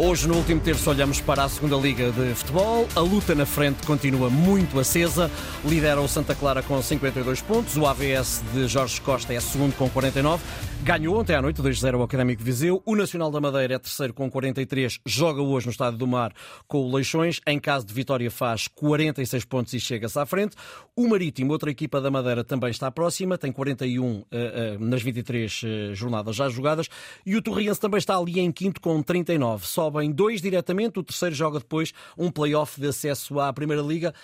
Hoje, no último terço, olhamos para a segunda Liga de Futebol. A luta na frente continua muito acesa. Lidera o Santa Clara com 52 pontos. O AVS de Jorge Costa é segundo com 49. Ganhou ontem à noite 2-0 ao Académico Viseu. O Nacional da Madeira é terceiro com 43. Joga hoje no Estádio do Mar com o Leixões. Em caso de vitória faz 46 pontos e chega-se à frente. O Marítimo, outra equipa da Madeira, também está próxima. Tem 41 uh, uh, nas 23 uh, jornadas já jogadas. E o Torriense também está ali em quinto com 39. Só sobem dois diretamente, o terceiro joga depois um play-off de acesso à Primeira Liga.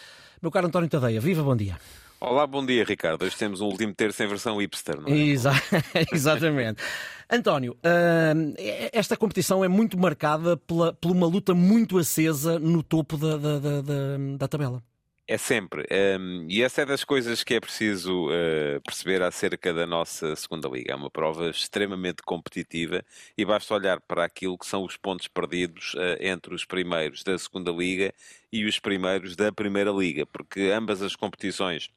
Meu caro António Tadeia, viva, bom dia. Olá, bom dia, Ricardo. Hoje temos um último terço em versão hipster, não é? Exa exatamente. António, uh, esta competição é muito marcada pela, por uma luta muito acesa no topo da, da, da, da tabela. É sempre. Um, e essa é das coisas que é preciso uh, perceber acerca da nossa segunda liga. É uma prova extremamente competitiva e basta olhar para aquilo que são os pontos perdidos uh, entre os primeiros da segunda liga e os primeiros da primeira liga, porque ambas as competições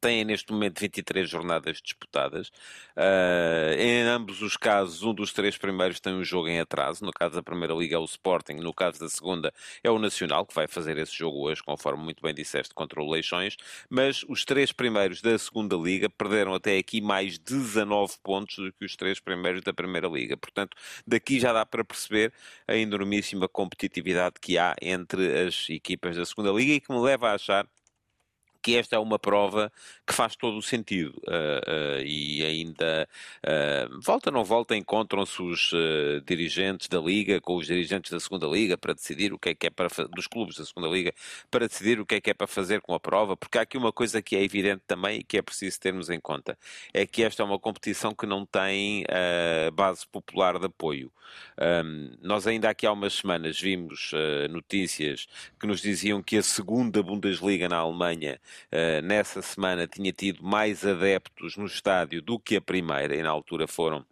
têm neste momento 23 jornadas disputadas. Uh, ambos os casos, um dos três primeiros tem um jogo em atraso. No caso da Primeira Liga é o Sporting, no caso da segunda é o Nacional, que vai fazer esse jogo hoje, conforme muito bem disseste, contra o Leixões. Mas os três primeiros da Segunda Liga perderam até aqui mais 19 pontos do que os três primeiros da Primeira Liga. Portanto, daqui já dá para perceber a enormíssima competitividade que há entre as equipas da Segunda Liga e que me leva a achar que esta é uma prova que faz todo o sentido uh, uh, e ainda uh, volta não volta encontram-se os dirigentes da liga com os dirigentes da segunda liga para decidir o que é que é para dos clubes da segunda liga para decidir o que é que é para fazer com a prova porque há aqui uma coisa que é evidente também e que é preciso termos em conta é que esta é uma competição que não tem base popular de apoio. Um, nós ainda aqui há umas semanas vimos notícias que nos diziam que a segunda Bundesliga na Alemanha nessa semana tinha tido mais adeptos no estádio do que a primeira, e na altura foram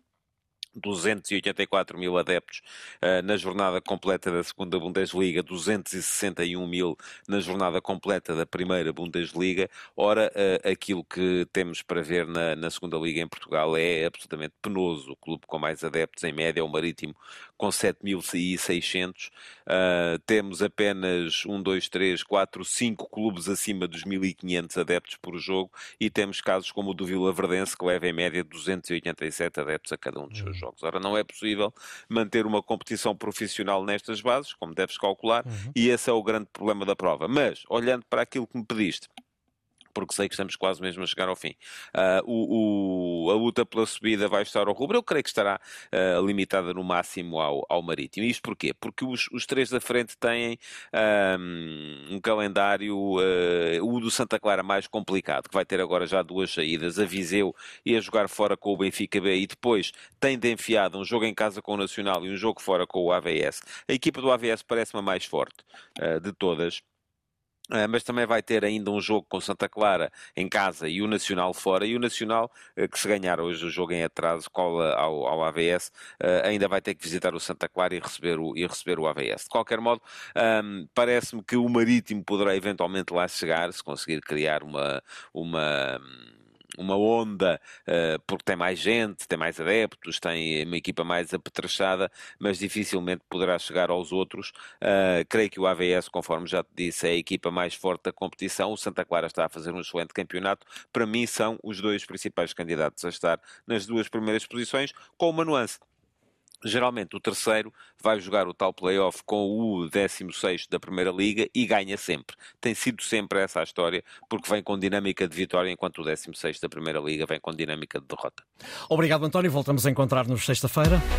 284 mil adeptos uh, na jornada completa da segunda Bundesliga, 261 mil na jornada completa da primeira Bundesliga. Ora, uh, aquilo que temos para ver na, na segunda Liga em Portugal é absolutamente penoso. O clube com mais adeptos, em média, é o Marítimo, com 7.600. Uh, temos apenas 1, 2, 3, 4, 5 clubes acima dos 1.500 adeptos por jogo e temos casos como o do Vila Verdense, que leva em média 287 adeptos a cada um dos seus jogos. Ora, não é possível manter uma competição profissional nestas bases, como deves calcular, uhum. e esse é o grande problema da prova. Mas, olhando para aquilo que me pediste, porque sei que estamos quase mesmo a chegar ao fim. Uh, o, o, a luta pela subida vai estar ao rubro, eu creio que estará uh, limitada no máximo ao, ao Marítimo. E isto porquê? Porque os, os três da frente têm um, um calendário, uh, o do Santa Clara mais complicado, que vai ter agora já duas saídas, a Viseu e a jogar fora com o Benfica B, e depois tem de enfiado um jogo em casa com o Nacional e um jogo fora com o AVS. A equipa do AVS parece-me a mais forte de todas. Uh, mas também vai ter ainda um jogo com Santa Clara em casa e o Nacional fora. E o Nacional, uh, que se ganhar hoje o jogo em atraso, cola ao, ao AVS, eh, ainda vai ter que visitar o Santa Clara e receber o, e receber o AVS. De qualquer modo, um, parece-me que o Marítimo poderá eventualmente lá chegar, se conseguir criar uma. uma uma onda, uh, porque tem mais gente, tem mais adeptos, tem uma equipa mais apetrechada, mas dificilmente poderá chegar aos outros. Uh, creio que o AVS, conforme já te disse, é a equipa mais forte da competição. O Santa Clara está a fazer um excelente campeonato. Para mim, são os dois principais candidatos a estar nas duas primeiras posições, com uma nuance geralmente o terceiro vai jogar o tal playoff com o 16 da Primeira Liga e ganha sempre. Tem sido sempre essa a história, porque vem com dinâmica de vitória, enquanto o 16 da Primeira Liga vem com dinâmica de derrota. Obrigado, António. Voltamos a encontrar-nos sexta-feira.